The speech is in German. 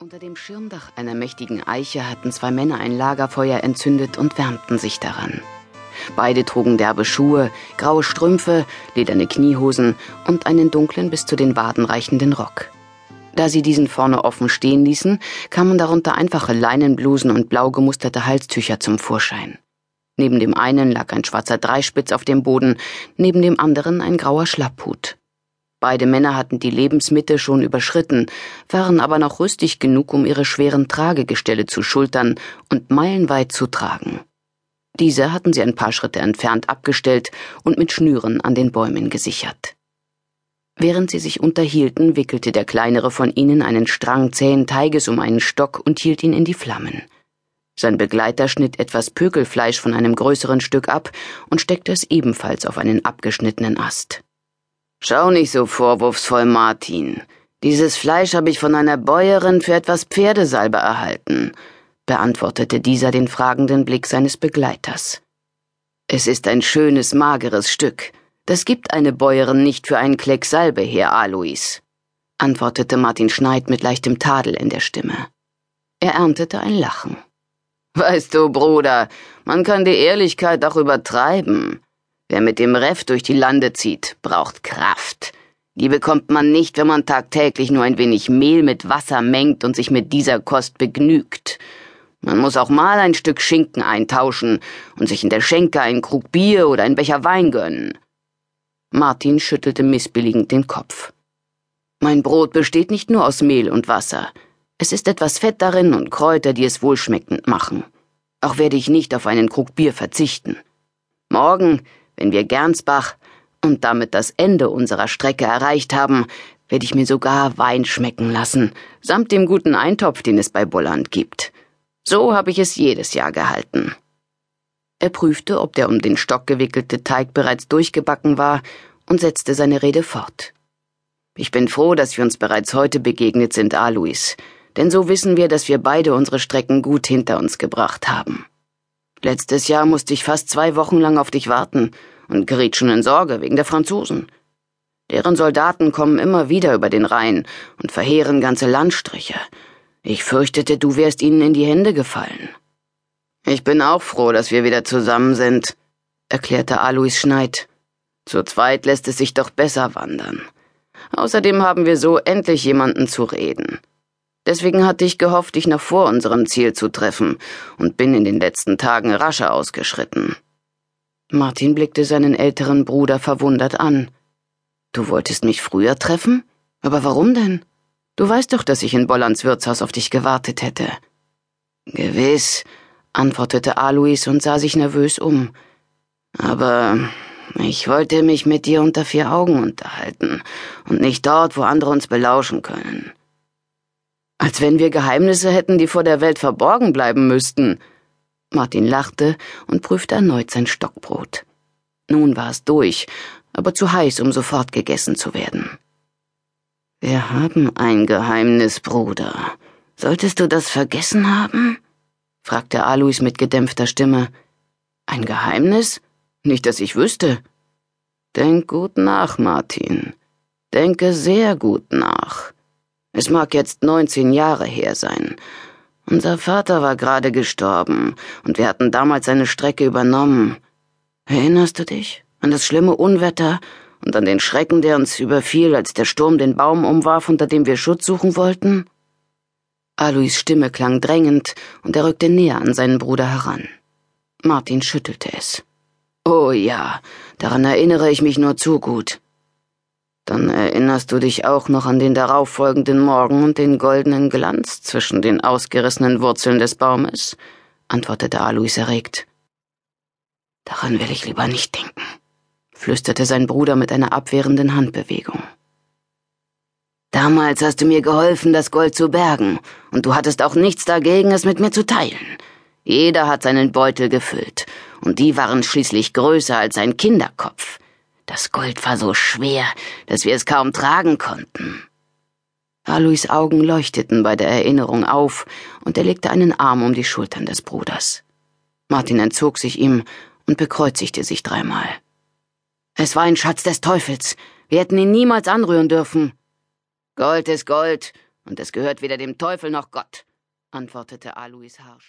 Unter dem Schirmdach einer mächtigen Eiche hatten zwei Männer ein Lagerfeuer entzündet und wärmten sich daran. Beide trugen derbe Schuhe, graue Strümpfe, lederne Kniehosen und einen dunklen bis zu den Waden reichenden Rock. Da sie diesen vorne offen stehen ließen, kamen darunter einfache Leinenblusen und blau gemusterte Halstücher zum Vorschein. Neben dem einen lag ein schwarzer Dreispitz auf dem Boden, neben dem anderen ein grauer Schlapphut. Beide Männer hatten die Lebensmitte schon überschritten, waren aber noch rüstig genug, um ihre schweren Tragegestelle zu schultern und meilenweit zu tragen. Diese hatten sie ein paar Schritte entfernt abgestellt und mit Schnüren an den Bäumen gesichert. Während sie sich unterhielten, wickelte der kleinere von ihnen einen Strang zähen Teiges um einen Stock und hielt ihn in die Flammen. Sein Begleiter schnitt etwas Pökelfleisch von einem größeren Stück ab und steckte es ebenfalls auf einen abgeschnittenen Ast. Schau nicht so vorwurfsvoll, Martin. Dieses Fleisch habe ich von einer Bäuerin für etwas Pferdesalbe erhalten, beantwortete dieser den fragenden Blick seines Begleiters. Es ist ein schönes, mageres Stück. Das gibt eine Bäuerin nicht für einen Kleck Salbe her, Alois, antwortete Martin Schneid mit leichtem Tadel in der Stimme. Er erntete ein Lachen. Weißt du, Bruder, man kann die Ehrlichkeit auch übertreiben. Wer mit dem Reff durch die Lande zieht, braucht Kraft. Die bekommt man nicht, wenn man tagtäglich nur ein wenig Mehl mit Wasser mengt und sich mit dieser Kost begnügt. Man muss auch mal ein Stück Schinken eintauschen und sich in der Schenke einen Krug Bier oder einen Becher Wein gönnen. Martin schüttelte missbilligend den Kopf. Mein Brot besteht nicht nur aus Mehl und Wasser. Es ist etwas Fett darin und Kräuter, die es wohlschmeckend machen. Auch werde ich nicht auf einen Krug Bier verzichten. Morgen wenn wir Gernsbach und damit das Ende unserer Strecke erreicht haben, werde ich mir sogar Wein schmecken lassen, samt dem guten Eintopf, den es bei Bulland gibt. So habe ich es jedes Jahr gehalten. Er prüfte, ob der um den Stock gewickelte Teig bereits durchgebacken war und setzte seine Rede fort. Ich bin froh, dass wir uns bereits heute begegnet sind, Alois, denn so wissen wir, dass wir beide unsere Strecken gut hinter uns gebracht haben. Letztes Jahr musste ich fast zwei Wochen lang auf dich warten und geriet schon in Sorge wegen der Franzosen. Deren Soldaten kommen immer wieder über den Rhein und verheeren ganze Landstriche. Ich fürchtete, du wärst ihnen in die Hände gefallen. Ich bin auch froh, dass wir wieder zusammen sind, erklärte Alois Schneid. Zu zweit lässt es sich doch besser wandern. Außerdem haben wir so endlich jemanden zu reden. Deswegen hatte ich gehofft, dich noch vor unserem Ziel zu treffen und bin in den letzten Tagen rascher ausgeschritten. Martin blickte seinen älteren Bruder verwundert an. Du wolltest mich früher treffen? Aber warum denn? Du weißt doch, dass ich in Bollands Wirtshaus auf dich gewartet hätte. Gewiss, antwortete Alois und sah sich nervös um. Aber ich wollte mich mit dir unter vier Augen unterhalten und nicht dort, wo andere uns belauschen können. Als wenn wir Geheimnisse hätten, die vor der Welt verborgen bleiben müssten. Martin lachte und prüfte erneut sein Stockbrot. Nun war es durch, aber zu heiß, um sofort gegessen zu werden. Wir haben ein Geheimnis, Bruder. Solltest du das vergessen haben? fragte Alois mit gedämpfter Stimme. Ein Geheimnis? Nicht, dass ich wüsste. Denk gut nach, Martin. Denke sehr gut nach. Es mag jetzt 19 Jahre her sein. Unser Vater war gerade gestorben und wir hatten damals seine Strecke übernommen. Erinnerst du dich an das schlimme Unwetter und an den Schrecken, der uns überfiel, als der Sturm den Baum umwarf, unter dem wir Schutz suchen wollten? Alois Stimme klang drängend und er rückte näher an seinen Bruder heran. Martin schüttelte es. Oh ja, daran erinnere ich mich nur zu gut. Dann erinnerst du dich auch noch an den darauffolgenden Morgen und den goldenen Glanz zwischen den ausgerissenen Wurzeln des Baumes? antwortete Alois erregt. Daran will ich lieber nicht denken, flüsterte sein Bruder mit einer abwehrenden Handbewegung. Damals hast du mir geholfen, das Gold zu bergen, und du hattest auch nichts dagegen, es mit mir zu teilen. Jeder hat seinen Beutel gefüllt, und die waren schließlich größer als ein Kinderkopf. Das Gold war so schwer, dass wir es kaum tragen konnten. Alois Augen leuchteten bei der Erinnerung auf, und er legte einen Arm um die Schultern des Bruders. Martin entzog sich ihm und bekreuzigte sich dreimal. Es war ein Schatz des Teufels. Wir hätten ihn niemals anrühren dürfen. Gold ist Gold, Und es gehört weder dem Teufel noch Gott, antwortete Alois harsch.